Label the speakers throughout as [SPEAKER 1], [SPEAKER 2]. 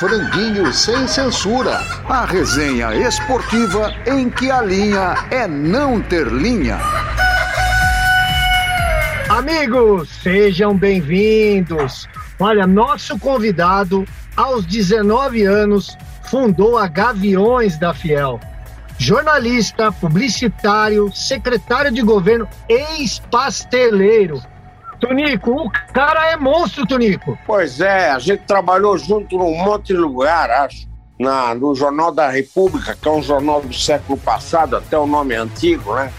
[SPEAKER 1] Franguinho sem censura. A resenha esportiva em que a linha é não ter linha.
[SPEAKER 2] Amigos, sejam bem-vindos. Olha, nosso convidado, aos 19 anos, fundou a Gaviões da Fiel. Jornalista, publicitário, secretário de governo, ex-pasteleiro. Tonico, o cara é monstro, Tonico.
[SPEAKER 3] Pois é, a gente trabalhou junto num monte de lugar, acho. Na, no Jornal da República, que é um jornal do século passado, até o nome é antigo, né?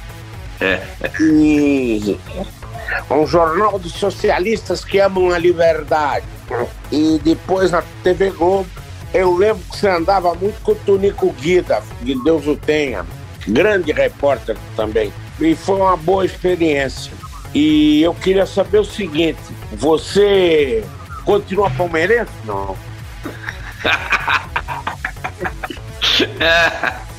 [SPEAKER 4] É.
[SPEAKER 3] E um jornal dos socialistas que amam a liberdade. E depois na TV Globo, eu lembro que você andava muito com o Tonico Guida, que Deus o tenha, grande repórter também. E foi uma boa experiência. E eu queria saber o seguinte: você continua palmeirense? Não.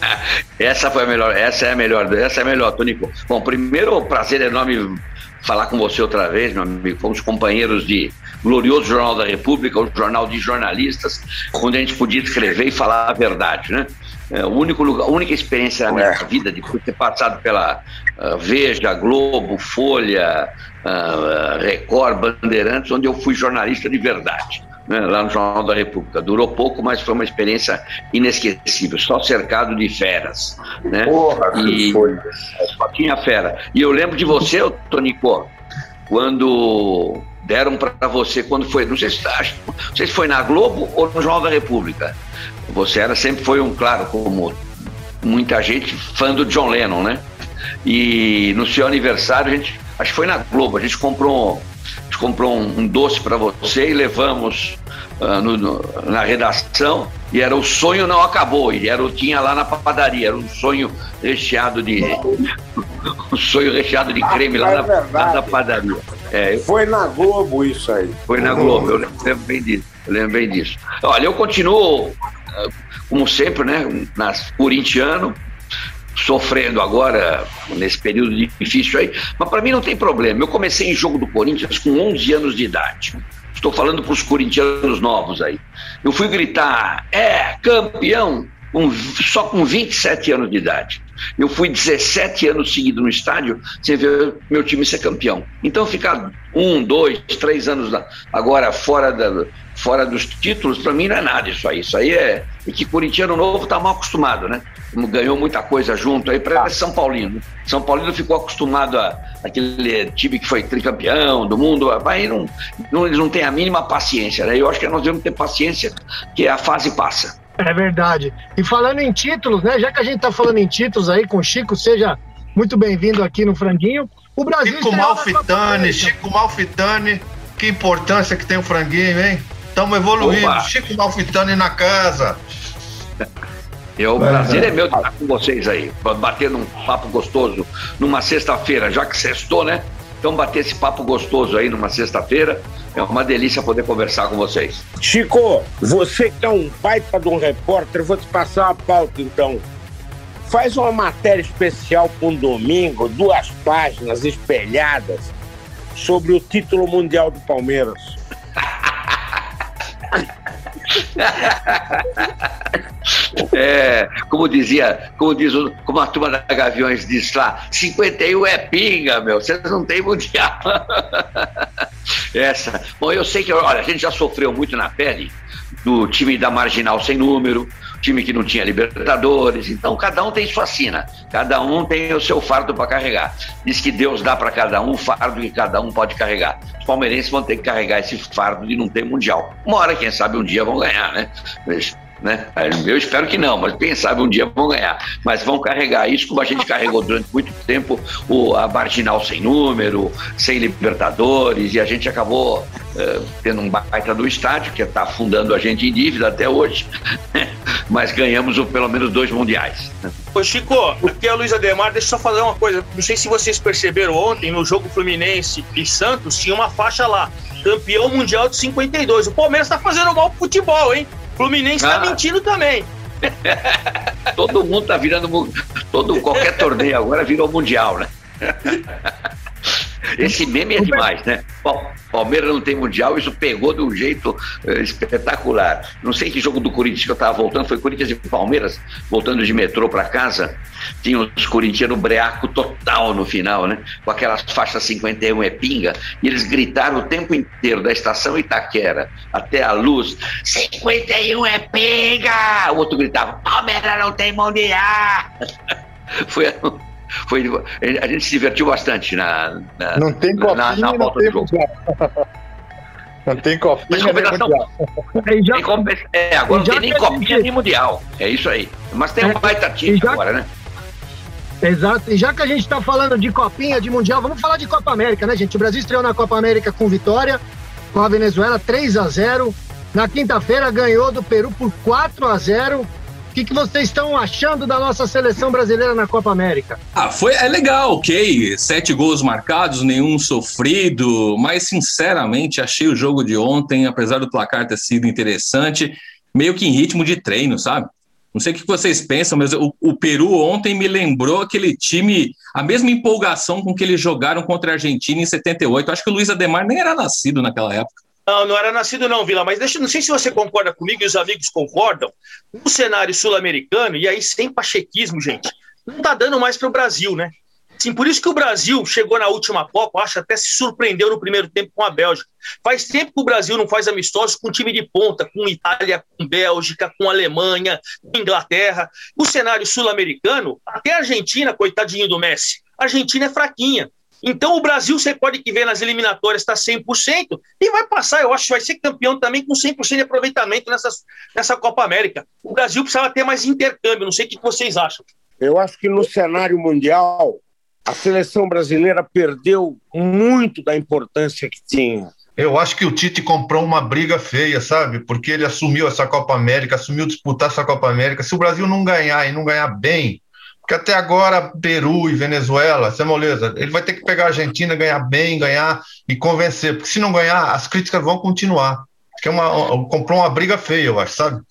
[SPEAKER 4] essa foi a melhor, essa é a melhor, essa é a melhor, Tonico. Bom, primeiro, prazer enorme falar com você outra vez, meu amigo. Fomos companheiros de glorioso Jornal da República, o jornal de jornalistas, onde a gente podia escrever e falar a verdade, né? É, o único lugar, a única experiência da minha é. vida, depois de ter passado pela uh, Veja, Globo, Folha, uh, Record, Bandeirantes, onde eu fui jornalista de verdade. Né, lá no Jornal da República. Durou pouco, mas foi uma experiência inesquecível, só cercado de feras. Né?
[SPEAKER 3] Porra,
[SPEAKER 4] e
[SPEAKER 3] foi.
[SPEAKER 4] Só tinha fera. E eu lembro de você, Tonico, quando deram para você, quando foi, não sei, se, não sei se foi na Globo ou no Jornal da República. Você era sempre foi um, claro, como muita gente, fã do John Lennon, né? E no seu aniversário, a gente, acho que foi na Globo, a gente comprou gente comprou um, um doce para você e levamos uh, no, no, na redação e era o sonho não acabou, e era tinha lá na padaria, era um sonho recheado de um sonho recheado de creme lá, é na, lá, na, padaria.
[SPEAKER 3] É, foi na Globo isso aí.
[SPEAKER 4] Foi na Globo, eu lembro bem disso. Eu lembro bem disso. Olha, eu continuo, ah, como sempre, né, nas, corintiano, sofrendo agora nesse período difícil aí, mas para mim não tem problema. Eu comecei em jogo do Corinthians com 11 anos de idade. Estou falando para os corintianos novos aí. Eu fui gritar: "É, campeão!" Com, só com 27 anos de idade. Eu fui 17 anos seguidos no estádio sem ver meu time ser campeão. Então ficar um, dois, três anos agora fora, da, fora dos títulos, para mim não é nada isso aí. Isso aí é. E que corintiano novo está mal acostumado, né? ganhou muita coisa junto aí para São Paulino. São Paulino ficou acostumado a aquele time que foi tricampeão do mundo, aí não, não, eles não têm a mínima paciência, né? Eu acho que nós devemos ter paciência, que a fase passa.
[SPEAKER 2] É verdade. E falando em títulos, né? Já que a gente tá falando em títulos aí com o Chico, seja muito bem-vindo aqui no Franguinho. O Brasil
[SPEAKER 5] Chico Malfitani, Chico Malfitani, que importância que tem o Franguinho, hein? Estamos evoluindo. Opa. Chico Malfitani na casa.
[SPEAKER 4] É, o prazer é meu de estar com vocês aí, batendo um papo gostoso numa sexta-feira, já que sextou, né? Então, bater esse papo gostoso aí numa sexta-feira é uma delícia poder conversar com vocês.
[SPEAKER 3] Chico, você que é um baita de um repórter, vou te passar uma pauta então. Faz uma matéria especial para um domingo, duas páginas espelhadas, sobre o título mundial do Palmeiras.
[SPEAKER 4] É, como dizia, como diz como a turma da Gaviões diz lá, 51 é pinga, meu, vocês não têm mundial. Essa. Bom, eu sei que, olha, a gente já sofreu muito na pele do time da Marginal sem número, time que não tinha Libertadores. Então, cada um tem sua sina, cada um tem o seu fardo para carregar. Diz que Deus dá para cada um o fardo que cada um pode carregar. Os palmeirenses vão ter que carregar esse fardo de não ter Mundial. Uma hora, quem sabe, um dia vão ganhar, né? Né? Eu espero que não, mas quem sabe um dia vão ganhar. Mas vão carregar isso como a gente carregou durante muito tempo o, a marginal sem número, sem Libertadores, e a gente acabou uh, tendo um baita do estádio, que está afundando a gente em dívida até hoje, mas ganhamos o, pelo menos dois mundiais.
[SPEAKER 6] Ô Chico, aqui é a Luiz Ademar, deixa eu só falar uma coisa. Não sei se vocês perceberam ontem, no jogo Fluminense e Santos, tinha uma faixa lá, campeão mundial de 52. O Palmeiras está fazendo mal pro futebol, hein? Fluminense tá ah. tá mentindo também.
[SPEAKER 4] todo mundo tá virando todo qualquer torneio agora virou mundial, né? Esse meme é demais, né? Palmeiras não tem mundial, isso pegou de um jeito uh, espetacular. Não sei que jogo do Corinthians que eu estava voltando, foi Corinthians e Palmeiras, voltando de metrô para casa. Tinha os corintianos breaco total no final, né? Com aquelas faixas 51 é pinga, e eles gritaram o tempo inteiro da estação Itaquera até a luz: 51 é pinga! O outro gritava: Palmeiras não tem mundial! foi foi, a gente se divertiu bastante na, na
[SPEAKER 7] não tem copinha, na, na volta não tem do jogo. Não tem copinha Mas compensação,
[SPEAKER 4] nem já, tem é, agora não tem nem copinha gente... nem mundial. É isso aí. Mas tem é, um baita time já, agora, né?
[SPEAKER 2] Exato. E já que a gente está falando de copinha, de mundial, vamos falar de Copa América, né, gente? O Brasil estreou na Copa América com vitória, com a Venezuela 3 a 0 Na quinta-feira ganhou do Peru por 4 a 0 o que, que vocês estão achando da nossa seleção brasileira na Copa América?
[SPEAKER 8] Ah, foi é legal, ok. Sete gols marcados, nenhum sofrido, mas sinceramente achei o jogo de ontem, apesar do placar ter sido interessante, meio que em ritmo de treino, sabe? Não sei o que vocês pensam, mas o, o, Peru ontem me lembrou aquele time, a mesma empolgação com que eles jogaram contra a Argentina em 78. Acho que o Luiz Ademar nem era nascido naquela época.
[SPEAKER 6] Não, não era nascido não, Vila, mas deixa, não sei se você concorda comigo e os amigos concordam. No cenário sul-americano, e aí sem pachequismo, gente, não tá dando mais para o Brasil, né? Sim, por isso que o Brasil chegou na última Copa, acho até se surpreendeu no primeiro tempo com a Bélgica. Faz tempo que o Brasil não faz amistosos com time de ponta, com Itália, com Bélgica, com Alemanha, com Inglaterra. No cenário sul-americano, até a Argentina, coitadinho do Messi, a Argentina é fraquinha. Então, o Brasil, você pode que ver nas eliminatórias, está 100% e vai passar, eu acho que vai ser campeão também com 100% de aproveitamento nessa, nessa Copa América. O Brasil precisava ter mais intercâmbio, não sei o que vocês acham.
[SPEAKER 3] Eu acho que no cenário mundial, a seleção brasileira perdeu muito da importância que tinha.
[SPEAKER 5] Eu acho que o Tite comprou uma briga feia, sabe? Porque ele assumiu essa Copa América, assumiu disputar essa Copa América. Se o Brasil não ganhar e não ganhar bem, porque até agora, Peru e Venezuela, isso é moleza. Ele vai ter que pegar a Argentina, ganhar bem, ganhar e convencer. Porque se não ganhar, as críticas vão continuar. Que é uma, comprou uma briga feia, eu acho, sabe?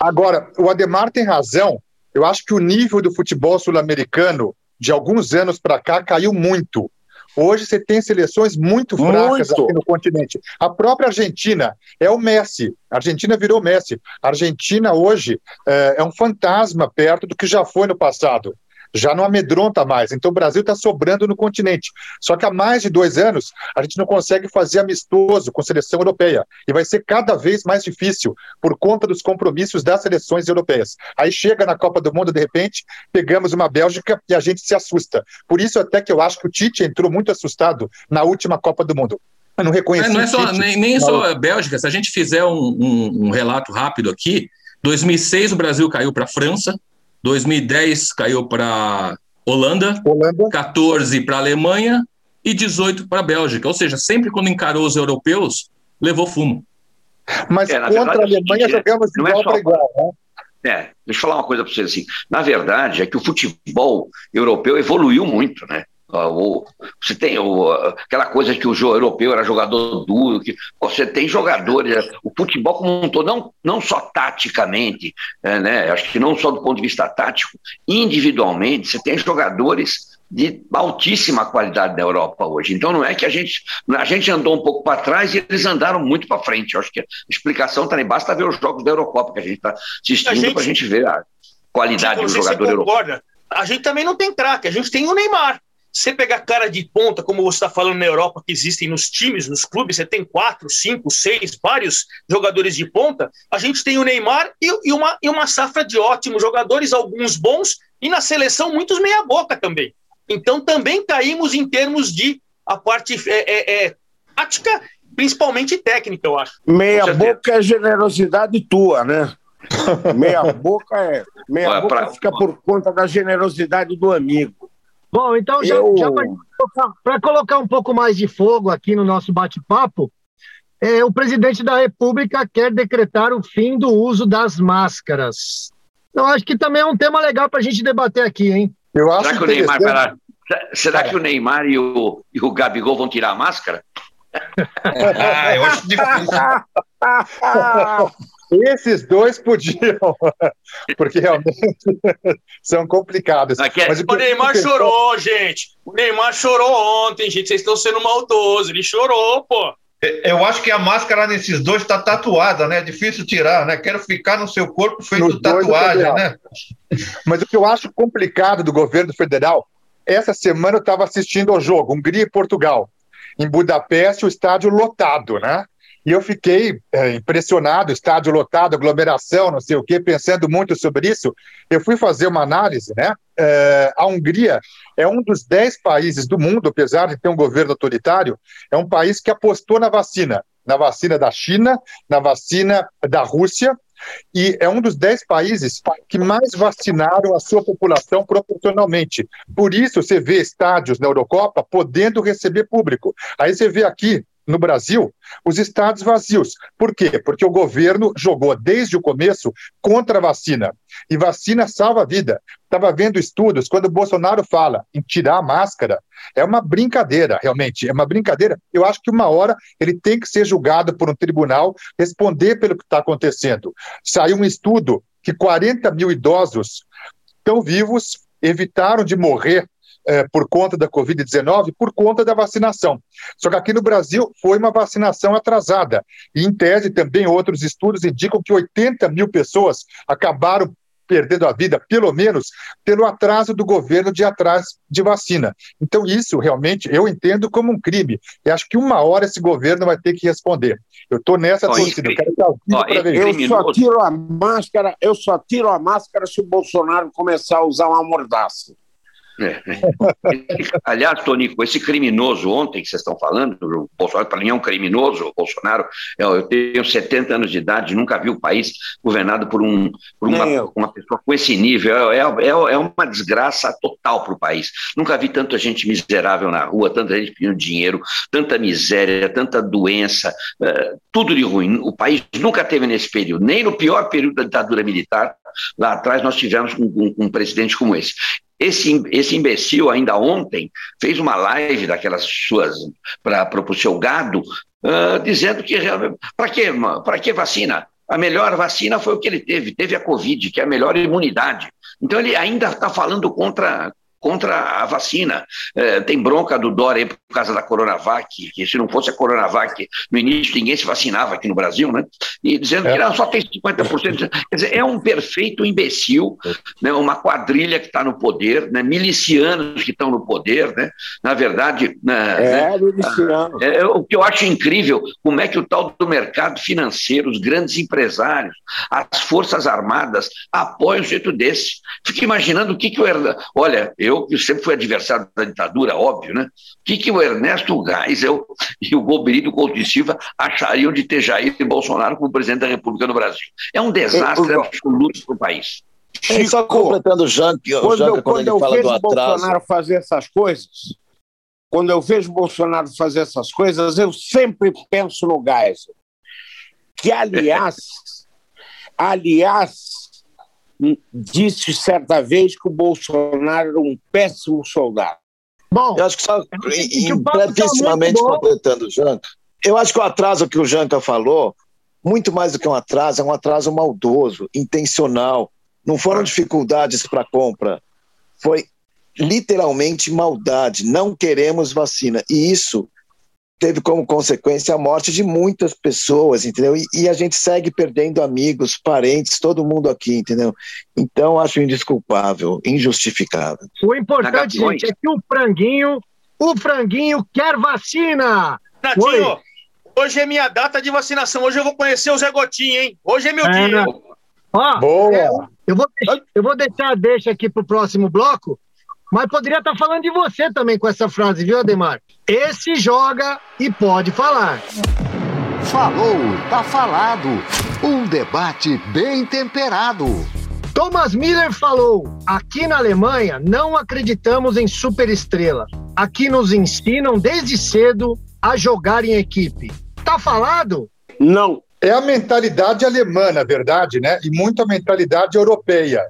[SPEAKER 7] Agora, o Ademar tem razão. Eu acho que o nível do futebol sul-americano, de alguns anos para cá, caiu muito. Hoje você tem seleções muito fracas muito. aqui no continente. A própria Argentina é o Messi. A Argentina virou Messi. A Argentina hoje é, é um fantasma perto do que já foi no passado já não amedronta mais. Então o Brasil está sobrando no continente. Só que há mais de dois anos a gente não consegue fazer amistoso com a seleção europeia. E vai ser cada vez mais difícil por conta dos compromissos das seleções europeias. Aí chega na Copa do Mundo, de repente, pegamos uma Bélgica e a gente se assusta. Por isso, até que eu acho que o Tite entrou muito assustado na última Copa do Mundo.
[SPEAKER 8] Eu não reconheci. É, não é só, nem, nem só a Bélgica. Se a gente fizer um, um, um relato rápido aqui, 2006 o Brasil caiu para a França, 2010 caiu para Holanda, Holanda, 14 para Alemanha e 18 para a Bélgica. Ou seja, sempre quando encarou os europeus, levou fumo.
[SPEAKER 7] Mas é, contra verdade, a Alemanha jogamos de igual é para igual, né?
[SPEAKER 4] É, deixa eu falar uma coisa para vocês assim. Na verdade, é que o futebol europeu evoluiu muito, né? O, você tem o, aquela coisa que o jogo europeu era jogador duro, que você tem jogadores, o futebol como um todo, não, não só taticamente, é, né? acho que não só do ponto de vista tático, individualmente, você tem jogadores de altíssima qualidade na Europa hoje. Então não é que a gente a gente andou um pouco para trás e eles andaram muito para frente. Eu acho que a explicação também basta ver os jogos da Eurocopa que a gente está assistindo para a gente ver a qualidade do jogador europeu.
[SPEAKER 6] A gente também não tem craque, a gente tem o Neymar. Você pegar cara de ponta, como você está falando na Europa, que existem nos times, nos clubes, você tem quatro, cinco, seis, vários jogadores de ponta. A gente tem o Neymar e, e uma, e uma safra de ótimos jogadores, alguns bons, e na seleção muitos meia-boca também. Então também caímos em termos de a parte é, é, é tática, principalmente técnica, eu acho.
[SPEAKER 3] Meia-boca é generosidade tua, né? meia boca é. Meia boca pra... fica por conta da generosidade do amigo.
[SPEAKER 2] Bom, então, já, eu... já para colocar um pouco mais de fogo aqui no nosso bate-papo, é, o presidente da República quer decretar o fim do uso das máscaras. Eu acho que também é um tema legal para a gente debater aqui, hein?
[SPEAKER 4] Eu acho será que o Neymar, será que o Neymar e o, e o Gabigol vão tirar a máscara?
[SPEAKER 5] ah, eu acho difícil.
[SPEAKER 7] Esses dois podiam, porque realmente são complicados.
[SPEAKER 6] Aqui, é Mas o Neymar chorou, gente. O Neymar chorou ontem, gente. Vocês estão sendo maldosos. Ele chorou, pô.
[SPEAKER 5] Eu acho que a máscara nesses dois está tatuada, né? É difícil tirar, né? Quero ficar no seu corpo feito Nos tatuagem, né?
[SPEAKER 7] Mas o que eu acho complicado do governo federal, essa semana eu estava assistindo ao jogo, Hungria e Portugal. Em Budapeste, o estádio lotado, né? E eu fiquei é, impressionado, estádio lotado, aglomeração, não sei o quê, pensando muito sobre isso. Eu fui fazer uma análise, né? É, a Hungria é um dos dez países do mundo, apesar de ter um governo autoritário, é um país que apostou na vacina, na vacina da China, na vacina da Rússia, e é um dos dez países que mais vacinaram a sua população proporcionalmente. Por isso, você vê estádios na Eurocopa podendo receber público. Aí você vê aqui no Brasil, os estados vazios. Por quê? Porque o governo jogou desde o começo contra a vacina. E vacina salva a vida. Estava vendo estudos, quando o Bolsonaro fala em tirar a máscara, é uma brincadeira, realmente, é uma brincadeira. Eu acho que uma hora ele tem que ser julgado por um tribunal, responder pelo que está acontecendo. Saiu um estudo que 40 mil idosos estão vivos, evitaram de morrer é, por conta da Covid-19, por conta da vacinação. Só que aqui no Brasil foi uma vacinação atrasada. E, em tese, também outros estudos indicam que 80 mil pessoas acabaram perdendo a vida, pelo menos pelo atraso do governo de atrás de vacina. Então, isso realmente eu entendo como um crime. E acho que uma hora esse governo vai ter que responder. Eu estou nessa
[SPEAKER 3] ó, torcida. Eu, eu só tiro a máscara, eu só tiro a máscara se o Bolsonaro começar a usar uma mordaça.
[SPEAKER 4] É. Aliás, Tonico, esse criminoso ontem que vocês estão falando, o Bolsonaro para mim é um criminoso, o Bolsonaro, eu, tenho 70 anos de idade, nunca vi o país governado por, um, por uma, uma, pessoa com esse nível, é, é, é uma desgraça total para o país. Nunca vi tanta gente miserável na rua, tanta gente pedindo dinheiro, tanta miséria, tanta doença, é, tudo de ruim. O país nunca teve nesse período, nem no pior período da ditadura militar, lá atrás nós tivemos um, um, um presidente como esse. Esse, esse imbecil, ainda ontem, fez uma live daquelas suas para o seu gado, uh, dizendo que para que, que vacina? A melhor vacina foi o que ele teve, teve a Covid, que é a melhor imunidade. Então ele ainda está falando contra, contra a vacina. É, tem bronca do Dória por causa da Coronavac, que se não fosse a Coronavac, no início ninguém se vacinava aqui no Brasil, né? E dizendo é. que não, só tem 50%. Quer dizer, é um perfeito imbecil, né? uma quadrilha que está no poder, né? milicianos que estão no poder, né? Na verdade. Né? É, né? miliciano. É, é, o que eu acho incrível, como é que o tal do mercado financeiro, os grandes empresários, as Forças Armadas apoiam um jeito desse. Fico imaginando o que, que o Olha, eu eu, que sempre fui adversário da ditadura, óbvio, né? O que, que o Ernesto Geisel e o Golbery Couto de Silva achariam de ter Jair Bolsonaro como presidente da República no Brasil? É um desastre absoluto para o país.
[SPEAKER 3] Chico, só completando o Janque, quando, eu, quando, quando eu vejo o Bolsonaro fazer essas coisas, quando eu vejo o Bolsonaro fazer essas coisas, eu sempre penso no Geisel. Que, aliás, aliás, disse certa vez que o Bolsonaro era um péssimo soldado.
[SPEAKER 9] Bom, eu acho que só brevissimamente tá completando o Janca, eu acho que o atraso que o Janca falou, muito mais do que um atraso, é um atraso maldoso, intencional. Não foram dificuldades para compra, foi literalmente maldade. Não queremos vacina. E isso teve como consequência a morte de muitas pessoas, entendeu? E, e, a gente segue perdendo amigos, parentes, todo mundo aqui, entendeu? Então acho indesculpável, injustificável.
[SPEAKER 2] O importante, gente, é que o franguinho, o franguinho quer vacina.
[SPEAKER 6] Natinho, Oi. hoje é minha data de vacinação. Hoje eu vou conhecer o Zé Gotinho, hein? Hoje é meu é, dia. Né?
[SPEAKER 2] Ó, Boa. É, eu, vou, eu vou deixar deixa aqui pro próximo bloco, mas poderia estar falando de você também com essa frase, viu, Ademar? Esse joga e pode falar.
[SPEAKER 1] Falou, tá falado. Um debate bem temperado.
[SPEAKER 2] Thomas Miller falou: aqui na Alemanha não acreditamos em superestrela. Aqui nos ensinam desde cedo a jogar em equipe. Tá falado?
[SPEAKER 7] Não. É a mentalidade alemã, na verdade, né? E muito a mentalidade europeia.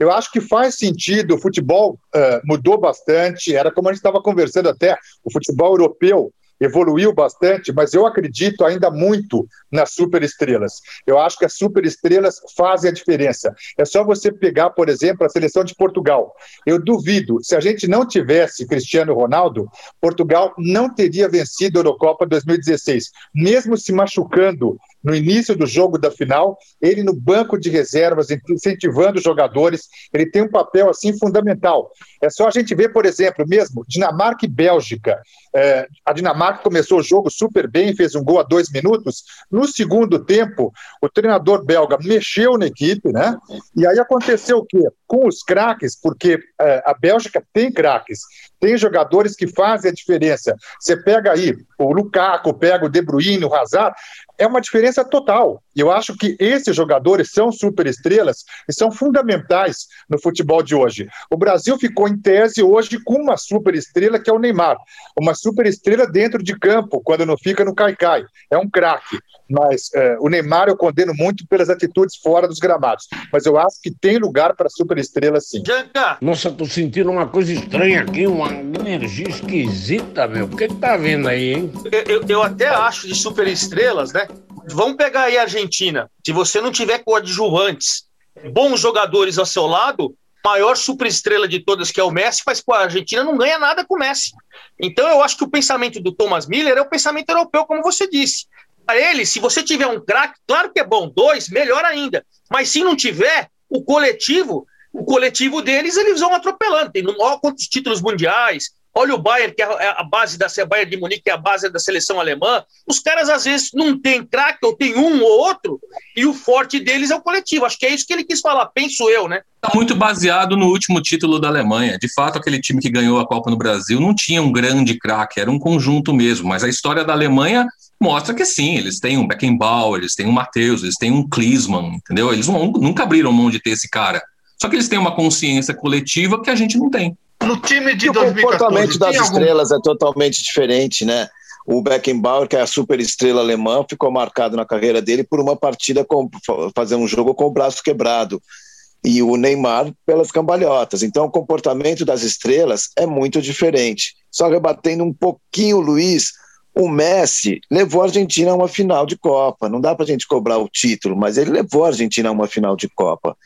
[SPEAKER 7] Eu acho que faz sentido, o futebol uh, mudou bastante, era como a gente estava conversando até, o futebol europeu evoluiu bastante, mas eu acredito ainda muito nas superestrelas. Eu acho que as superestrelas fazem a diferença. É só você pegar, por exemplo, a seleção de Portugal. Eu duvido, se a gente não tivesse Cristiano Ronaldo, Portugal não teria vencido a Eurocopa 2016, mesmo se machucando no início do jogo da final, ele no banco de reservas, incentivando os jogadores, ele tem um papel assim fundamental. É só a gente ver, por exemplo, mesmo Dinamarca e Bélgica. É, a Dinamarca começou o jogo super bem, fez um gol a dois minutos. No segundo tempo, o treinador belga mexeu na equipe, né? E aí aconteceu o quê? Com os craques, porque é, a Bélgica tem craques, tem jogadores que fazem a diferença. Você pega aí o Lukaku, pega o De Bruyne, o Hazard, é uma diferença total. Eu acho que esses jogadores são superestrelas e são fundamentais no futebol de hoje. O Brasil ficou em tese hoje com uma superestrela que é o Neymar. Uma superestrela dentro de campo, quando não fica no caicai. É um craque. Mas é, o Neymar eu condeno muito pelas atitudes fora dos gramados. Mas eu acho que tem lugar para superestrela sim.
[SPEAKER 3] Janca! Nossa, tô sentindo uma coisa estranha aqui, uma energia esquisita, meu. O que, que tá vendo aí, hein?
[SPEAKER 6] Eu, eu, eu até acho de superestrelas, né? Vamos pegar aí a Argentina. Se você não tiver coadjuvantes, bons jogadores ao seu lado, maior superestrela de todas, que é o Messi, mas a Argentina não ganha nada com o Messi. Então eu acho que o pensamento do Thomas Miller é o pensamento europeu, como você disse. Ele, se você tiver um craque, claro que é bom, dois, melhor ainda. Mas se não tiver, o coletivo, o coletivo deles, eles vão atropelando. Tem maior quantos títulos mundiais, Olha o Bayern, que é, é a base da Bayern de Munique, que é a base da seleção alemã. Os caras, às vezes, não tem craque, ou tem um ou outro, e o forte deles é o coletivo. Acho que é isso que ele quis falar, penso eu, né?
[SPEAKER 8] Está muito baseado no último título da Alemanha. De fato, aquele time que ganhou a Copa no Brasil não tinha um grande craque, era um conjunto mesmo. Mas a história da Alemanha mostra que sim, eles têm um Beckenbauer, eles têm um Matheus, eles têm um Klinsmann, entendeu? Eles nunca abriram mão de ter esse cara. Só que eles têm uma consciência coletiva que a gente não tem.
[SPEAKER 9] No time de 2014, o comportamento das estrelas algum... é totalmente diferente, né? O Beckenbauer, que é a super estrela alemã, ficou marcado na carreira dele por uma partida com fazer um jogo com o braço quebrado. E o Neymar pelas cambalhotas. Então, o comportamento das estrelas é muito diferente. Só rebatendo um pouquinho o Luiz, o Messi levou a Argentina a uma final de Copa. Não dá para a gente cobrar o título, mas ele levou a Argentina a uma final de Copa.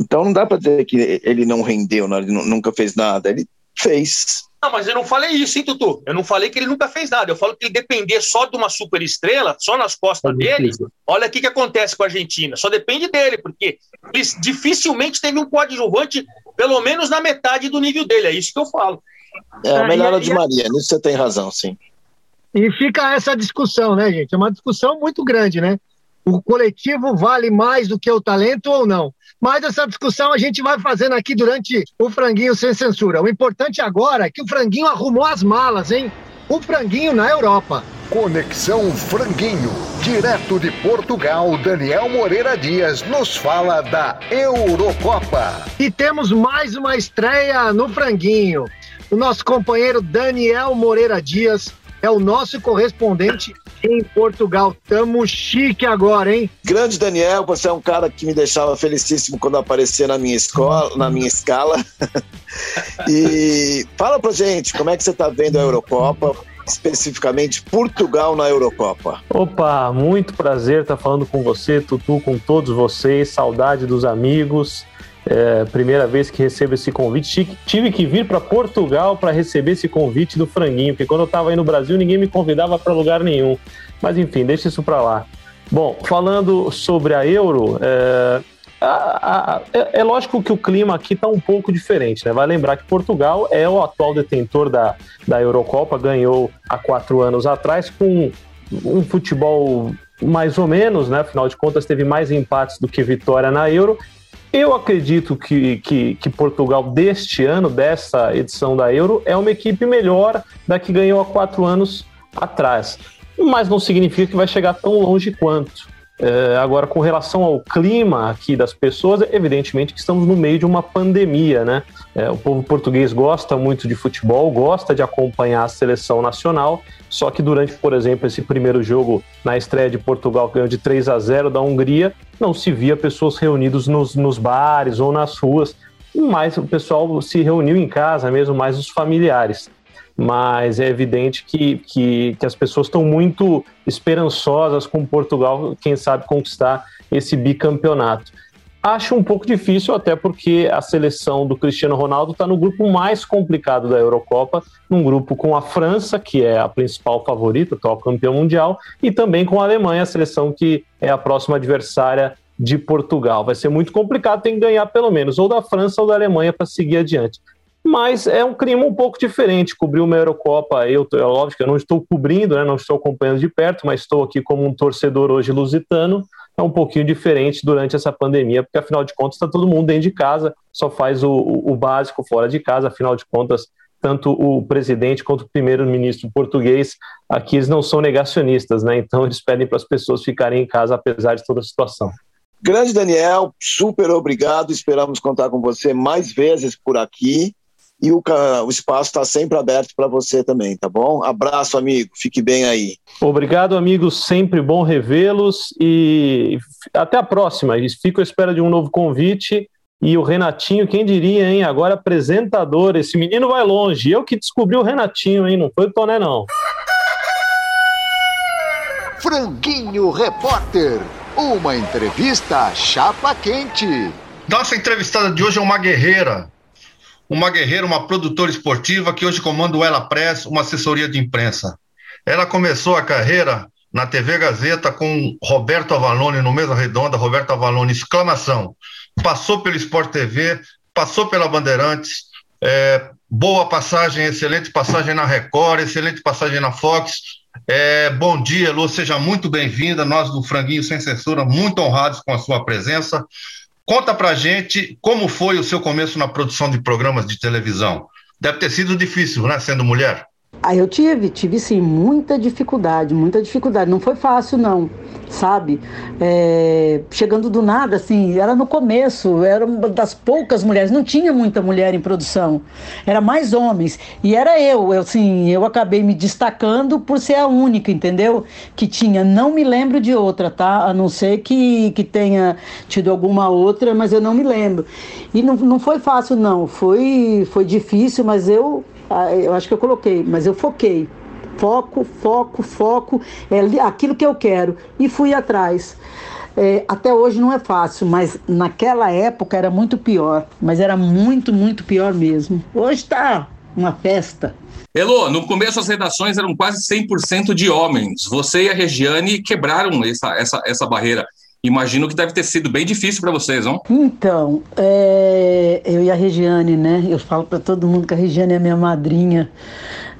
[SPEAKER 9] Então não dá para dizer que ele não rendeu, ele nunca fez nada. Ele fez.
[SPEAKER 6] Não, mas eu não falei isso, hein, Tutu? Eu não falei que ele nunca fez nada. Eu falo que ele depender só de uma super estrela, só nas costas é dele. Olha o que, que acontece com a Argentina. Só depende dele, porque ele dificilmente teve um coadjuvante, pelo menos na metade do nível dele. É isso que eu falo.
[SPEAKER 9] É a melhor de Maria, nisso você tem razão, sim.
[SPEAKER 2] E fica essa discussão, né, gente? É uma discussão muito grande, né? O coletivo vale mais do que o talento ou não? Mas essa discussão a gente vai fazendo aqui durante o Franguinho Sem Censura. O importante agora é que o Franguinho arrumou as malas, hein? O Franguinho na Europa.
[SPEAKER 1] Conexão Franguinho. Direto de Portugal, Daniel Moreira Dias nos fala da Eurocopa.
[SPEAKER 2] E temos mais uma estreia no Franguinho. O nosso companheiro Daniel Moreira Dias é o nosso correspondente em Portugal. Tamo chique agora, hein?
[SPEAKER 9] Grande Daniel, você é um cara que me deixava felicíssimo quando aparecia na minha escola, na minha escala. e fala pra gente, como é que você tá vendo a Eurocopa? especificamente Portugal na Eurocopa.
[SPEAKER 10] Opa, muito prazer estar falando com você, Tutu, com todos vocês. Saudade dos amigos. É, primeira vez que recebo esse convite. Tive que vir para Portugal para receber esse convite do Franguinho, porque quando eu estava aí no Brasil ninguém me convidava para lugar nenhum. Mas enfim, deixa isso para lá. Bom, falando sobre a Euro, é, a, a, é, é, lógico que o clima aqui está um pouco diferente, né? Vai lembrar que Portugal é o atual detentor da, da Eurocopa, ganhou há quatro anos atrás com um futebol mais ou menos, né? Afinal de contas, teve mais empates do que vitória na Euro eu acredito que, que, que, Portugal deste ano, dessa edição da Euro, é uma equipe melhor da que ganhou há quatro anos atrás. Mas não significa que vai chegar tão longe quanto. É, agora, com relação ao clima aqui das pessoas, evidentemente que estamos no meio de uma pandemia, né? É, o povo português gosta muito de futebol, gosta de acompanhar a seleção nacional, só que durante, por exemplo, esse primeiro jogo na estreia de Portugal, ganhou de 3 a 0 da Hungria, não se via pessoas reunidas nos, nos bares ou nas ruas, mas o pessoal se reuniu em casa mesmo, mais os familiares. mas é evidente que, que, que as pessoas estão muito esperançosas com Portugal, quem sabe conquistar esse bicampeonato. Acho um pouco difícil, até porque a seleção do Cristiano Ronaldo está no grupo mais complicado da Eurocopa, num grupo com a França, que é a principal favorita, atual campeão mundial, e também com a Alemanha, a seleção que é a próxima adversária de Portugal. Vai ser muito complicado, tem que ganhar pelo menos ou da França ou da Alemanha para seguir adiante. Mas é um crime um pouco diferente cobrir uma Eurocopa. Eu, é óbvio que eu não estou cobrindo, né, não estou acompanhando de perto, mas estou aqui como um torcedor hoje lusitano é um pouquinho diferente durante essa pandemia, porque afinal de contas está todo mundo dentro de casa, só faz o, o, básico fora de casa, afinal de contas, tanto o presidente quanto o primeiro-ministro português, aqui eles não são negacionistas, né? Então eles pedem para as pessoas ficarem em casa apesar de toda a situação.
[SPEAKER 9] Grande Daniel, super obrigado. Esperamos contar com você mais vezes por aqui. E o, o espaço está sempre aberto para você também, tá bom? Abraço, amigo. Fique bem aí.
[SPEAKER 10] Obrigado, amigo. Sempre bom revê-los e até a próxima. Fico à espera de um novo convite. E o Renatinho, quem diria, hein? Agora apresentador. Esse menino vai longe. Eu que descobri o Renatinho, hein? Não foi o Toné, não.
[SPEAKER 1] Franguinho Repórter. Uma entrevista chapa quente.
[SPEAKER 5] Nossa entrevistada de hoje é uma guerreira uma guerreira, uma produtora esportiva que hoje comanda o Ela Press, uma assessoria de imprensa. Ela começou a carreira na TV Gazeta com Roberto Avalone no Mesa Redonda, Roberto Avalone, exclamação. Passou pelo Sport TV, passou pela Bandeirantes, é, boa passagem, excelente passagem na Record, excelente passagem na Fox. É, bom dia, Lu, seja muito bem-vinda. Nós do Franguinho Sem Censura, muito honrados com a sua presença. Conta pra gente como foi o seu começo na produção de programas de televisão. Deve ter sido difícil, né, sendo mulher?
[SPEAKER 11] Aí eu tive, tive sim, muita dificuldade, muita dificuldade. Não foi fácil, não, sabe? É, chegando do nada, assim, era no começo, era uma das poucas mulheres, não tinha muita mulher em produção, era mais homens. E era eu, eu assim, eu acabei me destacando por ser a única, entendeu? Que tinha, não me lembro de outra, tá? A não ser que, que tenha tido alguma outra, mas eu não me lembro. E não, não foi fácil, não, foi, foi difícil, mas eu eu acho que eu coloquei, mas eu foquei. Foco, foco, foco, é aquilo que eu quero. E fui atrás. É, até hoje não é fácil, mas naquela época era muito pior. Mas era muito, muito pior mesmo. Hoje está uma festa.
[SPEAKER 8] Elô, no começo as redações eram quase 100% de homens. Você e a Regiane quebraram essa, essa, essa barreira. Imagino que deve ter sido bem difícil para vocês, não?
[SPEAKER 11] Então, é, eu e a Regiane, né? Eu falo para todo mundo que a Regiane é minha madrinha.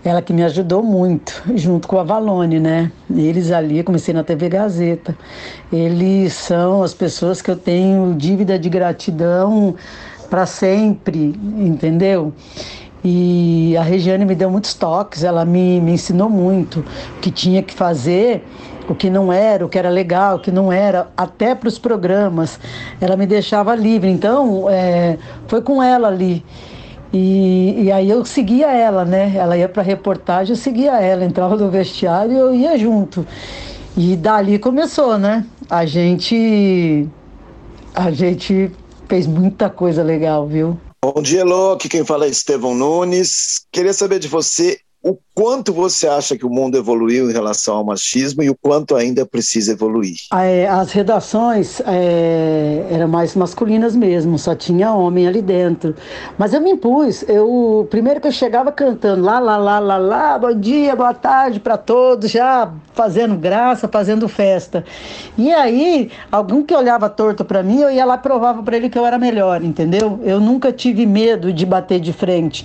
[SPEAKER 11] Ela que me ajudou muito, junto com a Valone, né? Eles ali, comecei na TV Gazeta. Eles são as pessoas que eu tenho dívida de gratidão para sempre, entendeu? E a Regiane me deu muitos toques, ela me, me ensinou muito o que tinha que fazer o que não era, o que era legal, o que não era, até para os programas. Ela me deixava livre. Então, é, foi com ela ali. E, e, aí eu seguia ela, né? Ela ia para reportagem, eu seguia ela, entrava no vestiário e eu ia junto. E dali começou, né? A gente a gente fez muita coisa legal, viu?
[SPEAKER 9] Bom dia. Aqui quem fala é Estevão Nunes. Queria saber de você o quanto você acha que o mundo evoluiu em relação ao machismo e o quanto ainda precisa evoluir?
[SPEAKER 11] É, as redações é, eram mais masculinas mesmo, só tinha homem ali dentro. Mas eu me impus. Eu primeiro que eu chegava cantando lá, lá, lá, lá, lá, bom dia, boa tarde para todos, já fazendo graça, fazendo festa. E aí, algum que olhava torto para mim, eu ia lá e provava para ele que eu era melhor, entendeu? Eu nunca tive medo de bater de frente.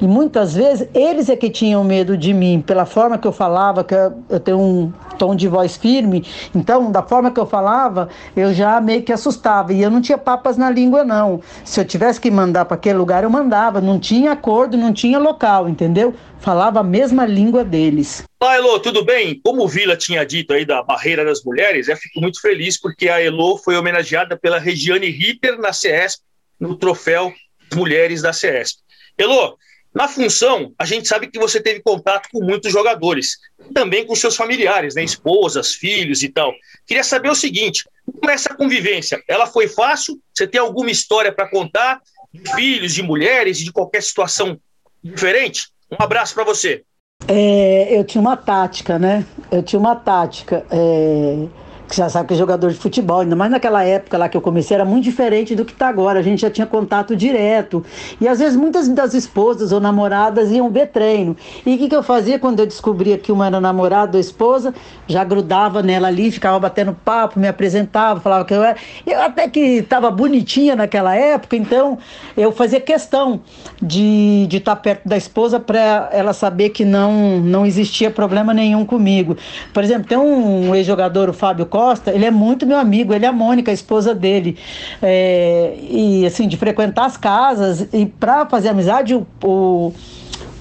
[SPEAKER 11] E muitas vezes eles é que tinham tinham medo de mim pela forma que eu falava, que eu tenho um tom de voz firme, então, da forma que eu falava, eu já meio que assustava. E eu não tinha papas na língua, não. Se eu tivesse que mandar para aquele lugar, eu mandava. Não tinha acordo, não tinha local, entendeu? Falava a mesma língua deles.
[SPEAKER 6] Olá, Elô, tudo bem? Como o Vila tinha dito aí da barreira das mulheres, eu fico muito feliz porque a Elô foi homenageada pela Regiane Ripper na CESP, no troféu Mulheres da CESP. Elô, na função, a gente sabe que você teve contato com muitos jogadores, também com seus familiares, né? esposas, filhos e tal. Queria saber o seguinte: como é essa convivência? Ela foi fácil? Você tem alguma história para contar de filhos, de mulheres, de qualquer situação diferente? Um abraço para você.
[SPEAKER 11] É, eu tinha uma tática, né? Eu tinha uma tática. É que já sabe que é jogador de futebol, ainda mais naquela época lá que eu comecei, era muito diferente do que está agora. A gente já tinha contato direto. E às vezes muitas das esposas ou namoradas iam ver treino. E o que, que eu fazia quando eu descobria que uma era namorada ou esposa? Já grudava nela ali, ficava batendo papo, me apresentava, falava que eu era. Eu até que estava bonitinha naquela época, então eu fazia questão de estar de tá perto da esposa para ela saber que não, não existia problema nenhum comigo. Por exemplo, tem um ex-jogador, o Fábio Costa, Costa, ele é muito meu amigo, ele é a Mônica, a esposa dele. É, e assim, de frequentar as casas e para fazer amizade, o, o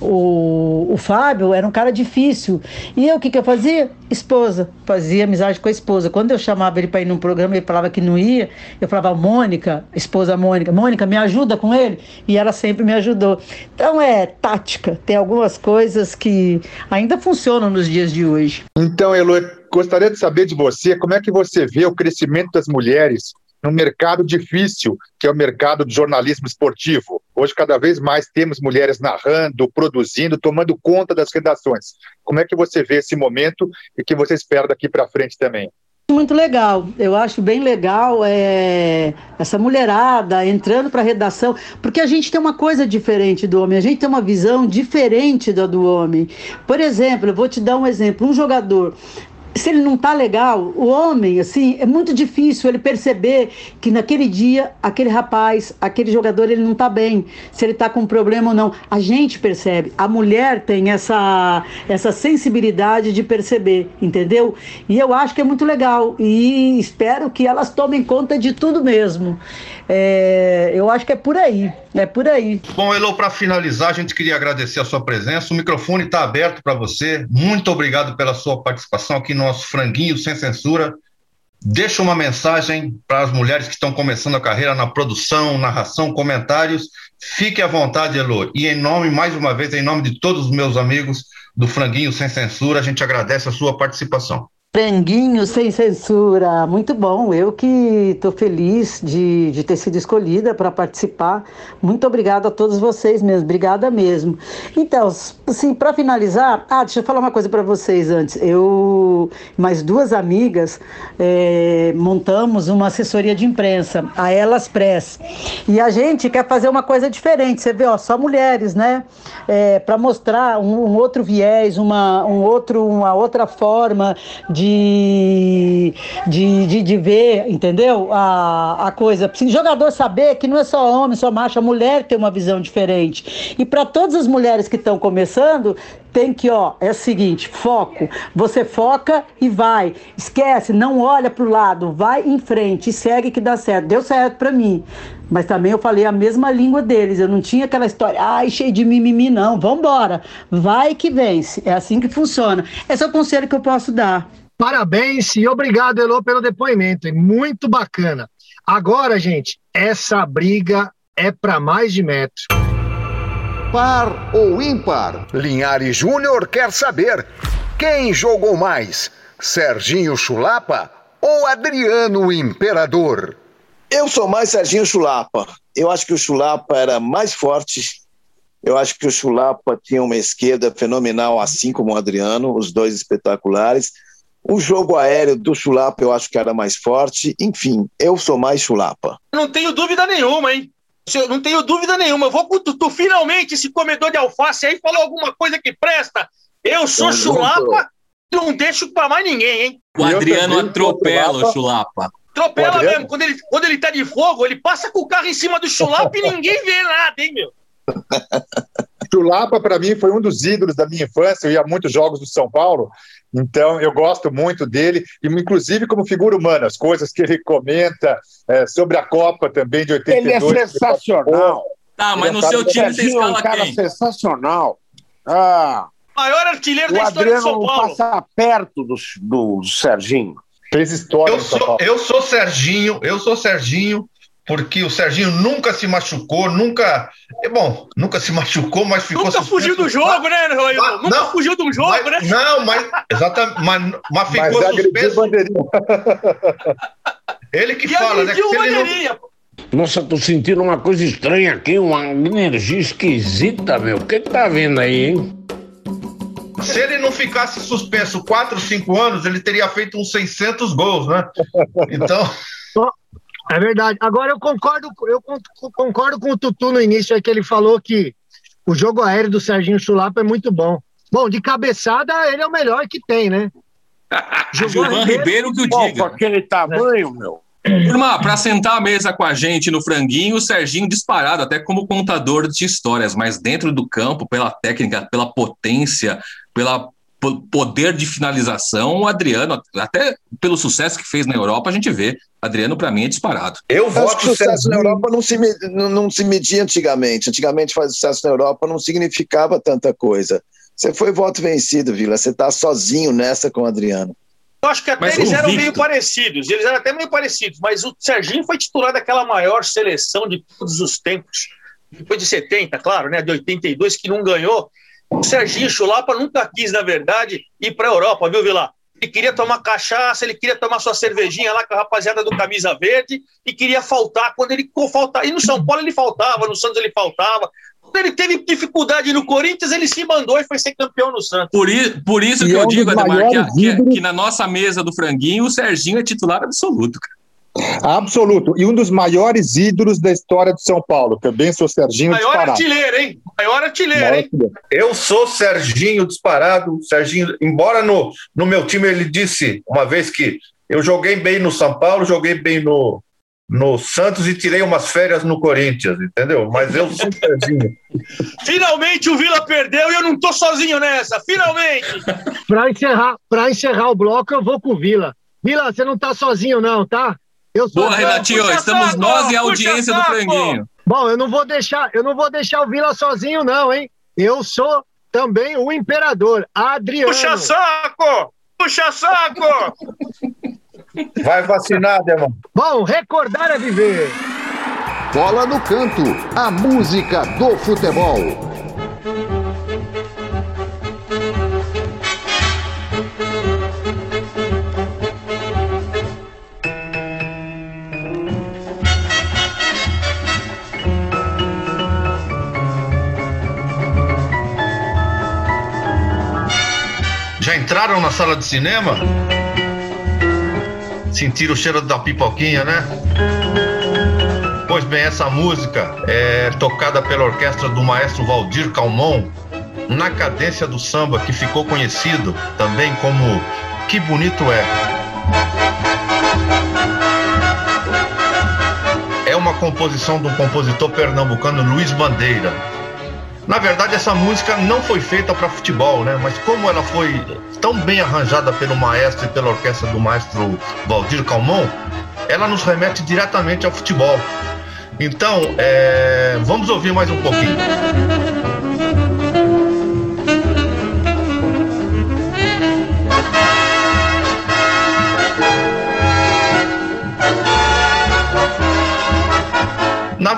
[SPEAKER 11] o, o Fábio era um cara difícil. E eu, o que, que eu fazia? Esposa. Fazia amizade com a esposa. Quando eu chamava ele para ir num programa, ele falava que não ia. Eu falava, Mônica, esposa Mônica, Mônica, me ajuda com ele? E ela sempre me ajudou. Então é tática. Tem algumas coisas que ainda funcionam nos dias de hoje.
[SPEAKER 7] Então, Elo, gostaria de saber de você como é que você vê o crescimento das mulheres num mercado difícil, que é o mercado do jornalismo esportivo. Hoje, cada vez mais temos mulheres narrando, produzindo, tomando conta das redações. Como é que você vê esse momento e que você espera daqui para frente também?
[SPEAKER 11] Muito legal, eu acho bem legal é, essa mulherada entrando para a redação, porque a gente tem uma coisa diferente do homem, a gente tem uma visão diferente da do homem. Por exemplo, eu vou te dar um exemplo: um jogador se ele não tá legal, o homem, assim, é muito difícil ele perceber que naquele dia, aquele rapaz, aquele jogador, ele não tá bem, se ele tá com um problema ou não. A gente percebe, a mulher tem essa, essa sensibilidade de perceber, entendeu? E eu acho que é muito legal e espero que elas tomem conta de tudo mesmo. É, eu acho que é por aí, é por aí.
[SPEAKER 5] Bom, Elo, para finalizar, a gente queria agradecer a sua presença. O microfone está aberto para você. Muito obrigado pela sua participação aqui no nosso Franguinho Sem Censura. Deixa uma mensagem para as mulheres que estão começando a carreira na produção, narração, comentários. Fique à vontade, Elo. E em nome, mais uma vez, em nome de todos os meus amigos do Franguinho Sem Censura, a gente agradece a sua participação.
[SPEAKER 11] Franguinho sem censura, muito bom. Eu que estou feliz de, de ter sido escolhida para participar. Muito obrigada a todos vocês mesmo, obrigada mesmo. Então, assim, para finalizar, ah, deixa eu falar uma coisa para vocês antes. Eu, mais duas amigas, é, montamos uma assessoria de imprensa, a Elas Press, e a gente quer fazer uma coisa diferente. Você vê, ó, só mulheres, né? É, para mostrar um, um, outro viés, uma, um outro, uma outra forma de de, de, de, de ver, entendeu? A, a coisa. Precisa jogador saber que não é só homem, só macho, a mulher tem uma visão diferente. E para todas as mulheres que estão começando, tem que, ó, é o seguinte, foco. Você foca e vai. Esquece, não olha pro lado, vai em frente e segue que dá certo. Deu certo para mim. Mas também eu falei a mesma língua deles. Eu não tinha aquela história, ai, cheio de mimimi, não. Vambora. Vai que vence. É assim que funciona. Esse é o conselho que eu posso dar.
[SPEAKER 2] Parabéns e obrigado, Elô, pelo depoimento. É muito bacana. Agora, gente, essa briga é para mais de metro.
[SPEAKER 1] Par ou ímpar? Linhares Júnior quer saber quem jogou mais, Serginho Chulapa ou Adriano Imperador?
[SPEAKER 9] Eu sou mais Serginho Chulapa. Eu acho que o Chulapa era mais forte. Eu acho que o Chulapa tinha uma esquerda fenomenal, assim como o Adriano, os dois espetaculares. O jogo aéreo do Chulapa eu acho que era mais forte. Enfim, eu sou mais Chulapa.
[SPEAKER 6] Não tenho dúvida nenhuma, hein? Eu não tenho dúvida nenhuma. Eu vou com tu, tu, finalmente, esse comedor de alface aí, falou alguma coisa que presta. Eu sou Chulapa, não deixo pra mais ninguém, hein?
[SPEAKER 8] O Adriano atropela o Chulapa.
[SPEAKER 6] Atropela mesmo. Quando ele, quando ele tá de fogo, ele passa com o carro em cima do Chulapa e ninguém vê nada, hein, meu?
[SPEAKER 7] Chulapa, para mim, foi um dos ídolos da minha infância. Eu ia a muitos jogos do São Paulo então, eu gosto muito dele, inclusive como figura humana, as coisas que ele comenta é, sobre a Copa também de 82.
[SPEAKER 3] Ele é sensacional.
[SPEAKER 8] Tá, mas no seu time você escala
[SPEAKER 3] é um cara
[SPEAKER 8] quem?
[SPEAKER 3] sensacional. Ah,
[SPEAKER 6] Maior artilheiro da história de São
[SPEAKER 3] Adriano
[SPEAKER 6] Paulo.
[SPEAKER 3] passa perto do, do Serginho.
[SPEAKER 7] Fez história
[SPEAKER 5] Eu sou,
[SPEAKER 7] Paulo.
[SPEAKER 5] eu sou Serginho, eu sou Serginho, porque o Serginho nunca se machucou, nunca. É bom, nunca se machucou, mas ficou.
[SPEAKER 6] Nunca
[SPEAKER 5] suspenso.
[SPEAKER 6] fugiu do jogo, né?
[SPEAKER 5] Ah,
[SPEAKER 6] Nunca
[SPEAKER 5] não,
[SPEAKER 6] fugiu do jogo,
[SPEAKER 5] mas,
[SPEAKER 6] né?
[SPEAKER 5] Não, mas exatamente, mas, mas
[SPEAKER 7] Mas
[SPEAKER 5] ficou
[SPEAKER 7] agrediu
[SPEAKER 5] suspenso.
[SPEAKER 7] bandeirinha.
[SPEAKER 5] Ele que
[SPEAKER 6] E
[SPEAKER 5] fala, né? que se ele não-.
[SPEAKER 3] Nossa, tô sentindo uma coisa estranha aqui, uma energia esquisita, meu. O que que tá vendo aí, hein?
[SPEAKER 5] Se ele não ficasse suspenso 4, 5 anos, ele teria feito uns 600 gols, né? Então.
[SPEAKER 2] É verdade. Agora eu concordo, eu concordo com o Tutu no início, é que ele falou que o jogo aéreo do Serginho Chulapa é muito bom. Bom, de cabeçada ele é o melhor que tem, né?
[SPEAKER 8] Gilvan Ribeiro que o diga.
[SPEAKER 3] Com aquele tamanho, meu.
[SPEAKER 8] Turma, para sentar a mesa com a gente no franguinho, o Serginho disparado, até como contador de histórias, mas dentro do campo, pela técnica, pela potência, pela poder de finalização, o Adriano, até pelo sucesso que fez na Europa, a gente vê. Adriano, para mim, é disparado.
[SPEAKER 9] Eu voto que sucesso Serginho... na Europa não se, não, não se media antigamente. Antigamente, fazer sucesso na Europa não significava tanta coisa. Você foi voto vencido, Vila. Você está sozinho nessa com o Adriano.
[SPEAKER 6] Eu acho que até mas eles eram meio parecidos, eles eram até meio parecidos, mas o Serginho foi titular daquela maior seleção de todos os tempos. Depois de 70, claro, né? De 82, que não ganhou. O Serginho Chulapa nunca quis, na verdade, ir para a Europa, viu, Vila? Ele queria tomar cachaça, ele queria tomar sua cervejinha lá com a rapaziada do Camisa Verde e queria faltar quando ele faltar. E no São Paulo ele faltava, no Santos ele faltava. Quando ele teve dificuldade no Corinthians, ele se mandou e foi ser campeão no Santos.
[SPEAKER 8] Por, i, por isso e que é eu digo, Ademar, que, que, que, na nossa mesa do franguinho, o Serginho é titular absoluto, cara.
[SPEAKER 7] Absoluto. E um dos maiores ídolos da história de São Paulo. Também sou Serginho
[SPEAKER 6] Maior disparado. artilheiro, hein? Maior artilheiro, Maior hein?
[SPEAKER 5] Eu sou Serginho disparado. Serginho, embora no, no meu time ele disse uma vez que eu joguei bem no São Paulo, joguei bem no, no Santos e tirei umas férias no Corinthians, entendeu? Mas eu sou Serginho.
[SPEAKER 6] Finalmente o Vila perdeu e eu não tô sozinho nessa. Finalmente!
[SPEAKER 2] Para encerrar, para encerrar o bloco, eu vou com o Vila. Vila, você não tá sozinho, não, tá?
[SPEAKER 8] Eu sou Boa, Renatinho, estamos saco, nós e a audiência do Franguinho.
[SPEAKER 2] Bom, eu não vou deixar, eu não vou deixar o Vila sozinho, não, hein? Eu sou também o imperador, Adriano.
[SPEAKER 6] Puxa saco! Puxa saco!
[SPEAKER 5] Vai vacinar, Demão.
[SPEAKER 2] Bom, recordar é viver.
[SPEAKER 1] Bola no canto, a música do futebol.
[SPEAKER 5] Já entraram na sala de cinema? Sentiram o cheiro da pipoquinha, né? Pois bem, essa música é tocada pela orquestra do maestro Valdir Calmon na cadência do samba que ficou conhecido também como Que Bonito É. É uma composição do compositor pernambucano Luiz Bandeira, na verdade, essa música não foi feita para futebol, né? Mas como ela foi tão bem arranjada pelo maestro e pela orquestra do maestro Valdir Calmon, ela nos remete diretamente ao futebol. Então, é... vamos ouvir mais um pouquinho.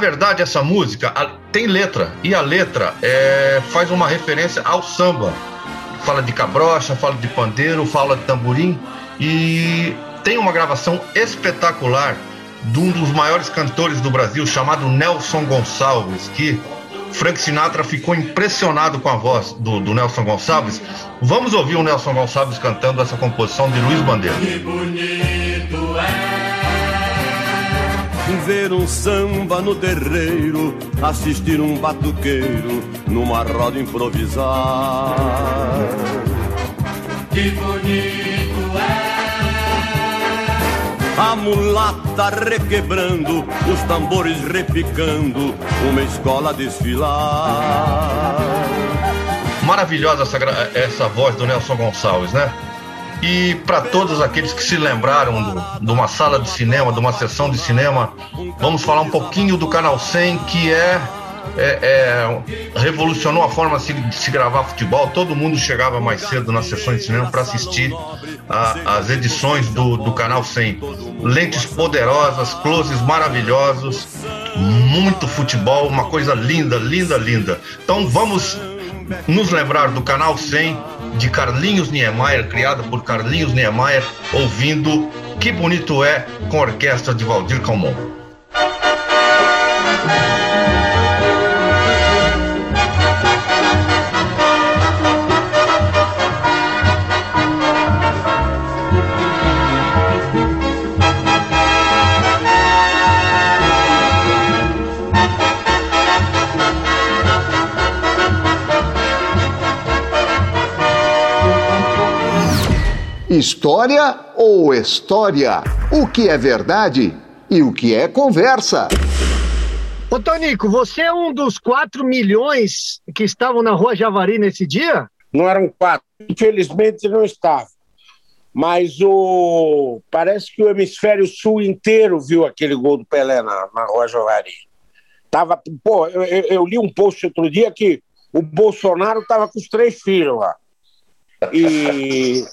[SPEAKER 5] Verdade, essa música tem letra, e a letra é, faz uma referência ao samba. Fala de cabrocha, fala de pandeiro, fala de tamborim, e tem uma gravação espetacular de um dos maiores cantores do Brasil, chamado Nelson Gonçalves, que Frank Sinatra ficou impressionado com a voz do, do, Nelson Gonçalves. Vamos ouvir o Nelson Gonçalves cantando essa composição de Luiz Bandeira. Que bonito é
[SPEAKER 12] ver um samba no terreiro, assistir um batuqueiro numa roda improvisar. Que bonito é a mulata requebrando, os tambores repicando, uma escola desfilar.
[SPEAKER 5] Maravilhosa essa, essa voz do Nelson Gonçalves, né? E para todos aqueles que se lembraram do, de uma sala de cinema, de uma sessão de cinema, vamos falar um pouquinho do Canal 100, que é, é, é revolucionou a forma de se, de se, gravar futebol. Todo mundo chegava mais cedo nas sessões de cinema para assistir a, as edições do, do Canal 100. Lentes poderosas, closes maravilhosos, muito futebol, uma coisa linda, linda, linda. Então vamos nos lembrar do Canal 100 de Carlinhos Niemeyer, criada por Carlinhos Niemeyer, ouvindo Que Bonito É com a orquestra de Valdir Calmon.
[SPEAKER 1] História ou história? O que é verdade e o que é conversa?
[SPEAKER 2] Ô, Tonico, você é um dos 4 milhões que estavam na rua Javari nesse dia?
[SPEAKER 3] Não eram quatro. Infelizmente não estava. Mas o parece que o hemisfério sul inteiro viu aquele gol do Pelé na, na rua Javari. Tava, pô, eu, eu li um post outro dia que o Bolsonaro estava com os três filhos lá. E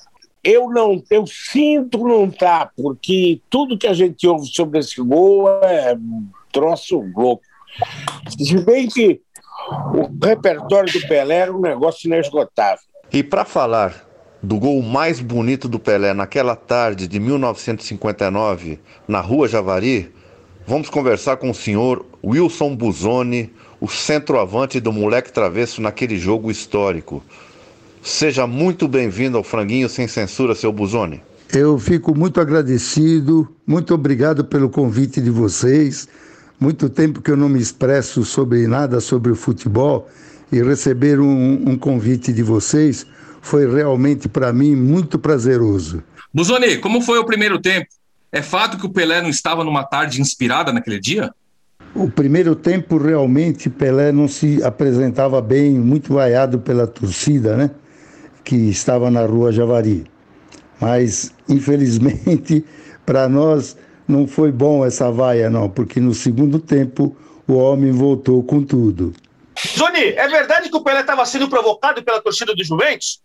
[SPEAKER 3] eu não, eu sinto não tá, porque tudo que a gente ouve sobre esse gol é troço louco. Se bem que o repertório do Pelé era um negócio inesgotável.
[SPEAKER 13] E para falar do gol mais bonito do Pelé naquela tarde de 1959, na Rua Javari, vamos conversar com o senhor Wilson Buzoni, o centroavante do moleque travesso naquele jogo histórico. Seja muito bem-vindo ao Franguinho Sem Censura, seu Buzoni.
[SPEAKER 14] Eu fico muito agradecido, muito obrigado pelo convite de vocês. Muito tempo que eu não me expresso sobre nada sobre o futebol e receber um, um convite de vocês foi realmente para mim muito prazeroso.
[SPEAKER 8] Buzoni, como foi o primeiro tempo? É fato que o Pelé não estava numa tarde inspirada naquele dia?
[SPEAKER 14] O primeiro tempo realmente Pelé não se apresentava bem, muito vaiado pela torcida, né? Que estava na rua Javari. Mas, infelizmente, para nós não foi bom essa vaia, não, porque no segundo tempo o homem voltou com tudo.
[SPEAKER 6] Zoni, é verdade que o Pelé estava sendo provocado pela torcida do Juventus?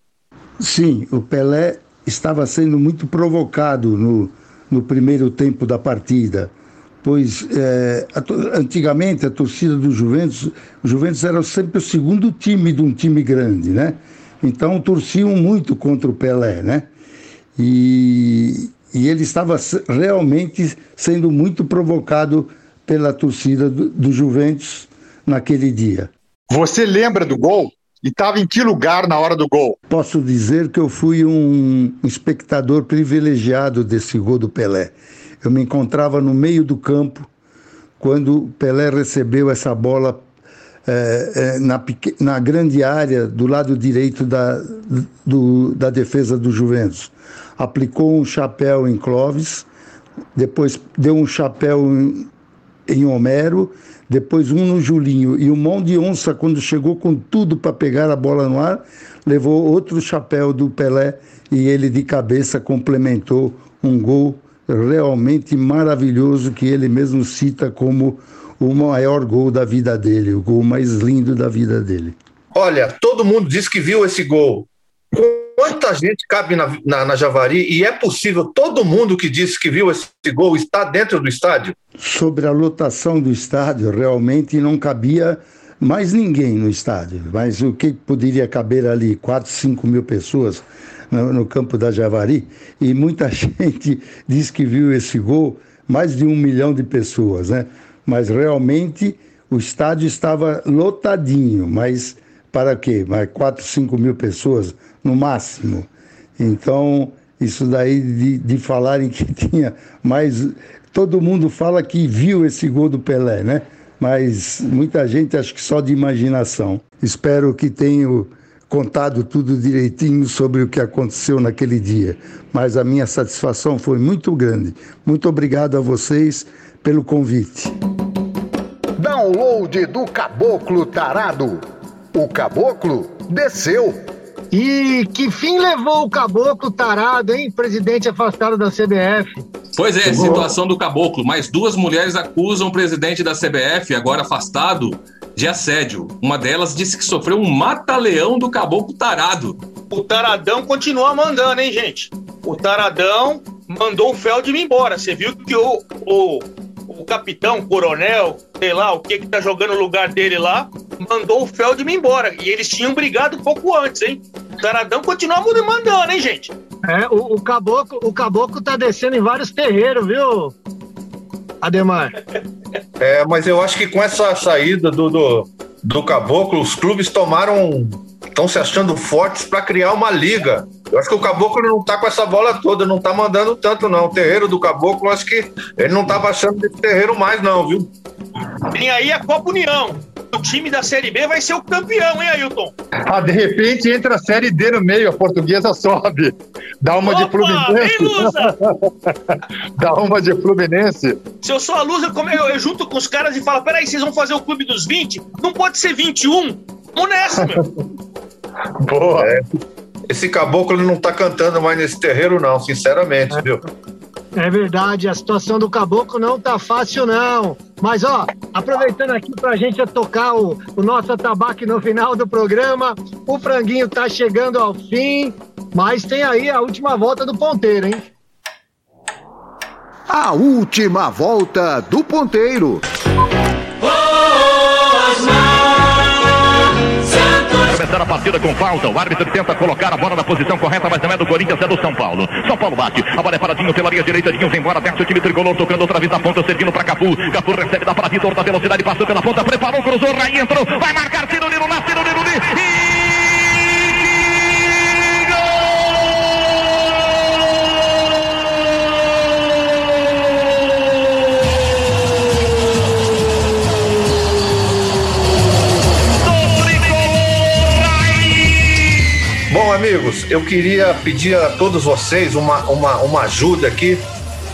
[SPEAKER 14] Sim, o Pelé estava sendo muito provocado no, no primeiro tempo da partida, pois é, a, antigamente a torcida do Juventus, o Juventus era sempre o segundo time de um time grande, né? Então torciam muito contra o Pelé, né? E, e ele estava realmente sendo muito provocado pela torcida do, do Juventus naquele dia.
[SPEAKER 7] Você lembra do gol? E estava em que lugar na hora do gol?
[SPEAKER 14] Posso dizer que eu fui um espectador privilegiado desse gol do Pelé. Eu me encontrava no meio do campo quando Pelé recebeu essa bola é, é, na, na, grande área do lado direito da, do, da defesa do Juventus. Aplicou um chapéu em Clóvis, depois deu um chapéu em, em Homero, depois um no Julinho. E o mão de onça, quando chegou com tudo para pegar a bola no ar, levou outro chapéu do Pelé e ele de cabeça complementou um gol realmente maravilhoso que ele mesmo cita como o maior gol da vida dele, o gol mais lindo da vida dele.
[SPEAKER 5] Olha, todo mundo diz que viu esse gol. Quanta gente cabe na, na, na, Javari e é possível todo mundo que disse que viu esse gol está dentro do estádio?
[SPEAKER 14] Sobre a lotação do estádio, realmente não cabia mais ninguém no estádio. Mas o que poderia caber ali? 4, 5 mil pessoas no, no campo da Javari. E muita gente diz que viu esse gol, mais de um milhão de pessoas, né? Mas realmente o estádio estava lotadinho, mas para quê? Mais 4, 5 mil pessoas no máximo. Então, isso daí de, de falarem que tinha mais. Todo mundo fala que viu esse gol do Pelé, né? Mas muita gente acho que só de imaginação. Espero que tenham contado tudo direitinho sobre o que aconteceu naquele dia. Mas a minha satisfação foi muito grande. Muito obrigado a vocês pelo convite.
[SPEAKER 1] Download do Caboclo Tarado. O Caboclo desceu.
[SPEAKER 2] E que fim levou o Caboclo Tarado, hein? Presidente afastado da CBF.
[SPEAKER 8] Pois é, situação do Caboclo. Mais duas mulheres acusam o presidente da CBF, agora afastado, de assédio. Uma delas disse que sofreu um mata-leão do Caboclo Tarado.
[SPEAKER 6] O Taradão continua mandando, hein, gente? O Taradão mandou o Feldman embora. Você viu que o, o o capitão, o coronel, sei lá, o que que tá jogando no lugar dele lá, mandou o Feldman embora. E eles tinham brigado um pouco antes, hein? O Taradão continua mandando, hein, gente?
[SPEAKER 2] É, o, o, caboclo, o caboclo tá descendo em vários terreiros, viu, Ademar?
[SPEAKER 5] É, mas eu acho que com essa saída do, do, do Caboclo, os clubes tomaram. estão se achando fortes para criar uma liga. Eu acho que o Caboclo não tá com essa bola toda, não tá mandando tanto, não. O terreiro do Caboclo, acho que ele não tá baixando desse terreiro mais, não, viu?
[SPEAKER 6] Tem aí a Copa União o time da Série B vai ser o campeão, hein, Ailton?
[SPEAKER 7] Ah, de repente entra a Série D no meio, a portuguesa sobe. Dá uma Opa, de Fluminense. Dá uma de Fluminense.
[SPEAKER 6] Se eu sou a Lusa, eu, eu junto com os caras e falo: peraí, vocês vão fazer o clube dos 20? Não pode ser 21? Vamos nessa, meu.
[SPEAKER 5] Boa. É. Esse caboclo não tá cantando mais nesse terreiro, não, sinceramente, é. viu?
[SPEAKER 2] É verdade, a situação do caboclo não tá fácil, não. Mas, ó, aproveitando aqui pra gente tocar o, o nosso tabaco no final do programa, o franguinho tá chegando ao fim, mas tem aí a última volta do ponteiro, hein?
[SPEAKER 1] A última volta do ponteiro.
[SPEAKER 15] Começar a partida com falta. O árbitro tenta colocar a bola na posição correta, mas não é do Corinthians, é do São Paulo. São Paulo bate. A bola é paradinho pela linha direita. Dinho vem embora. Desce o time tricolor tocando outra vez a ponta, servindo para Capu. Capu recebe da para Vitor da velocidade, passou pela ponta, preparou, cruzou, Raí entrou. Vai marcar Ciro Lino lá, Ciro Lino e...
[SPEAKER 5] amigos, eu queria pedir a todos vocês uma, uma, uma ajuda aqui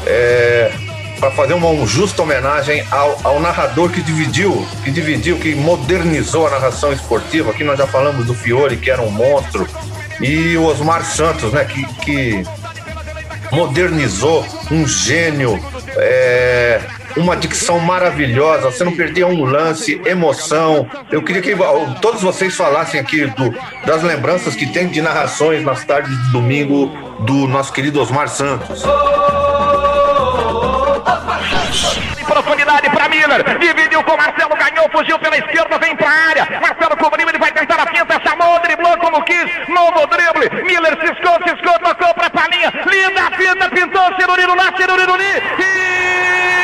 [SPEAKER 5] é, para fazer uma, uma justa homenagem ao, ao, narrador que dividiu, que dividiu, que modernizou a narração esportiva. Aqui nós já falamos do Fiore, que era um monstro, e o Osmar Santos, né, que, que modernizou, um gênio. É, uma dicção maravilhosa, você não perdia um lance, emoção. Eu queria que todos vocês falassem aqui do, das lembranças que tem de narrações nas tardes de domingo do nosso querido Osmar Santos.
[SPEAKER 15] Profundidade para Miller, dividiu com Marcelo, ganhou, fugiu pela esquerda, vem para área. Marcelo cobriu, ele vai tentar a chamou, driblou como quis, novo drible. Miller ciscou, ciscou, tocou para a palinha, linda a finta, pintou, lá, ali. E...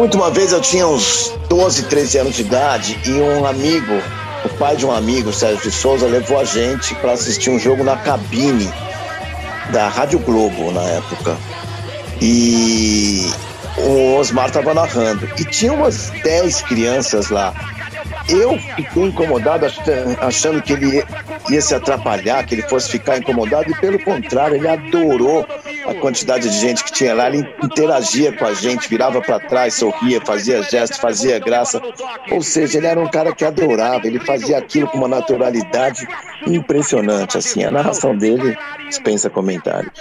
[SPEAKER 9] muito, uma vez eu tinha uns 12, 13 anos de idade e um amigo, o pai de um amigo, Sérgio de Souza, levou a gente para assistir um jogo na cabine da Rádio Globo na época. E o Osmar estava narrando. E tinha umas 10 crianças lá. Eu fiquei incomodado, achando que ele ia se atrapalhar, que ele fosse ficar incomodado, e pelo contrário, ele adorou a quantidade de gente que tinha lá, ele interagia com a gente, virava para trás, sorria, fazia gesto, fazia graça. Ou seja, ele era um cara que adorava, ele fazia aquilo com uma naturalidade impressionante. Assim, a narração dele dispensa comentários.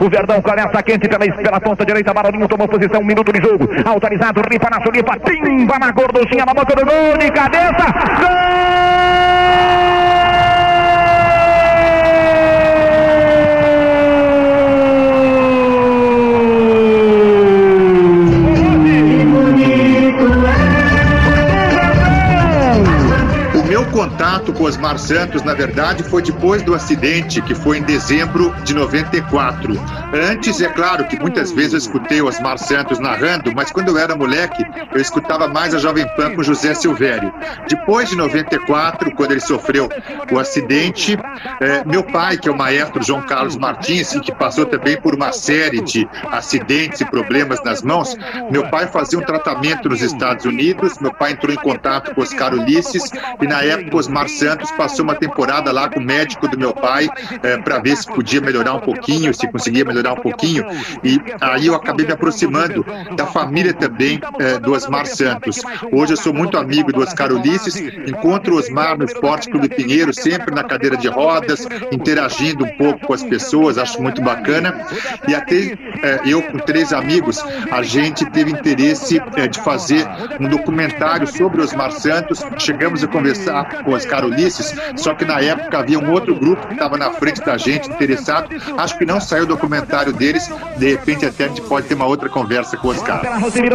[SPEAKER 15] O Verdão começa quente pela, pela ponta direita, Marolinho tomou posição, um minuto de jogo. Autorizado, ripa na chulipa, timba na gorduchinha na boca do gol, de cabeça, gol!
[SPEAKER 7] Contato com Osmar Santos, na verdade, foi depois do acidente, que foi em dezembro de 94. Antes, é claro que muitas vezes eu escutei Osmar Santos narrando, mas quando eu era moleque, eu escutava mais a Jovem Pan com José Silvério. Depois de 94, quando ele sofreu o acidente, é, meu pai, que é o maestro João Carlos Martins, que passou também por uma série de acidentes e problemas nas mãos, meu pai fazia um tratamento nos Estados Unidos, meu pai entrou em contato com Oscar Ulisses e na época Osmar Santos passou uma temporada lá com o médico do meu pai é, para ver se podia melhorar um pouquinho, se conseguia melhorar um pouquinho. E aí eu acabei me aproximando da família também é, do Osmar Santos. Hoje eu sou muito amigo do Oscar Ulisses, encontro o Osmar no Esporte Clube Pinheiro, sempre na cadeira de rodas, interagindo um pouco com as pessoas, acho muito bacana. E até é, eu, com três amigos, a gente teve interesse de fazer um documentário sobre Osmar Santos. Chegamos a conversar com Oscar Ulisses, só que na época havia um outro grupo que estava na frente da gente, interessado. Acho que não saiu o documentário deles. De repente, até a gente pode ter uma outra conversa com o Oscar.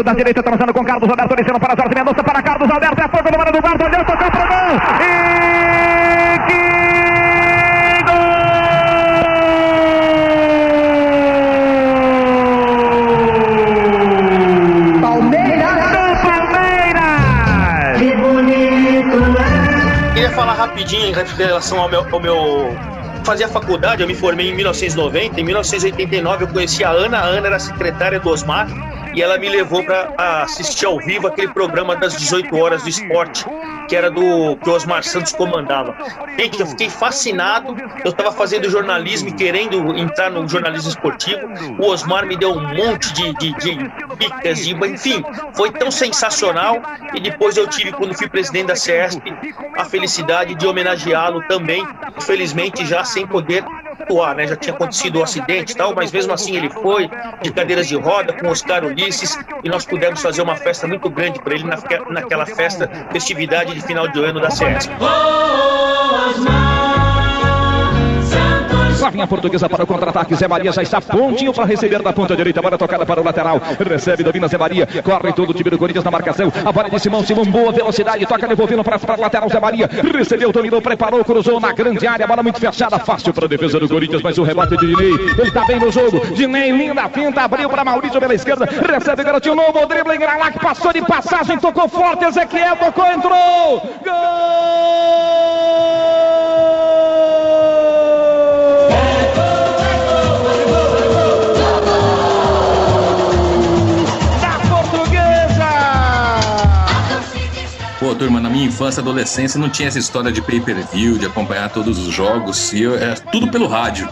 [SPEAKER 15] Da direita, transando com Carlos Alberto, descendo para Jorge Mendonça, para Carlos Alberto, é fogo no mano do guarda, olhou, tocou pro gol! E
[SPEAKER 6] rapidinho em relação ao meu, ao meu fazia faculdade, eu me formei em 1990. Em 1989 eu conheci a Ana. A Ana era secretária do Osmar e ela me levou para assistir ao vivo aquele programa das 18 horas do esporte, que era do que o Osmar Santos comandava. Gente, eu fiquei fascinado. Eu estava fazendo jornalismo e querendo entrar no jornalismo esportivo. O Osmar me deu um monte de, de, de dicas, de, enfim, foi tão sensacional. E depois eu tive, quando fui presidente da CESP, a felicidade de homenageá-lo também, infelizmente já sem poder atuar, né? Já tinha acontecido o um acidente e tal, mas mesmo assim ele foi de cadeiras de roda com Oscar Ulisses e nós pudemos fazer uma festa muito grande para ele na, naquela festa, festividade de final de ano da CESP.
[SPEAKER 15] Flavinha Portuguesa para o contra-ataque. Zé Maria já está prontinho para receber da ponta direita. Bola tocada para o lateral. Recebe, domina Zé Maria. Corre todo o time do Corinthians na marcação. A bola de Simão. Simão, boa velocidade. Toca devolvendo para o lateral. Zé Maria recebeu, dominou, preparou, cruzou na grande área. Bola muito fechada. Fácil para a defesa do Corinthians. Mas o rebate de Dinei. Ele está bem no jogo. Dinei, linda finta. Abriu para Maurício pela esquerda. Recebe, garotinho novo. Drible em Gralac. Passou de passagem. Tocou forte. Ezequiel tocou, entrou. Gol!
[SPEAKER 8] Turma, na minha infância adolescência não tinha essa história de pay-per-view, de acompanhar todos os jogos, e eu, é tudo pelo rádio.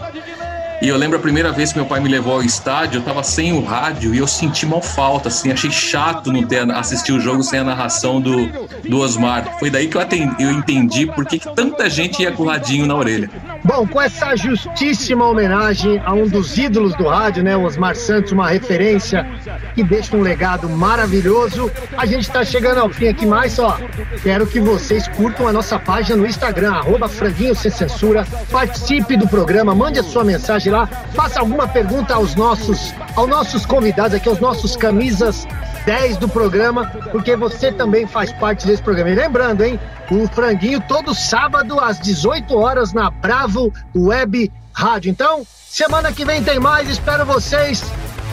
[SPEAKER 8] E eu lembro a primeira vez que meu pai me levou ao estádio, eu tava sem o rádio e eu senti mal falta, assim, achei chato não ter assistir o jogo sem a narração do, do Osmar. Foi daí que eu, atendi, eu entendi por que, tanta gente ia com o radinho na orelha.
[SPEAKER 2] Bom, com essa justíssima homenagem a um dos ídolos do rádio, né, o Osmar Santos, uma referência que deixa um legado maravilhoso, a gente está chegando ao fim aqui, mas ó, quero que vocês curtam a nossa página no Instagram, arroba franguinho sem censura, participe do programa, mande a sua mensagem lá, faça alguma pergunta aos nossos, aos nossos convidados aqui, aos nossos camisas 10 do programa, porque você também faz parte desse programa. E lembrando, hein, o Franguinho todo sábado às 18 horas na Bravo Web Rádio. Então, semana que vem tem mais, espero vocês.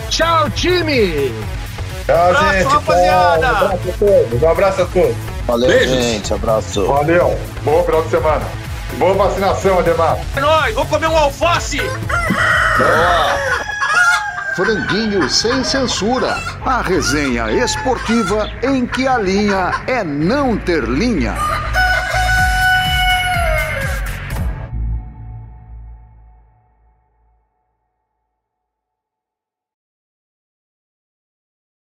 [SPEAKER 2] Tchau, time!
[SPEAKER 7] Tchau, abraço, gente.
[SPEAKER 6] rapaziada!
[SPEAKER 7] Um abraço a todos. Um abraço a todos.
[SPEAKER 9] Valeu,
[SPEAKER 8] Beijos.
[SPEAKER 9] gente. Abraço.
[SPEAKER 7] Valeu. Bom final de semana. Boa vacinação, Ademar.
[SPEAKER 6] É nóis, vou comer um alface!
[SPEAKER 1] Franguinho sem censura. A resenha esportiva em que a linha é não ter linha.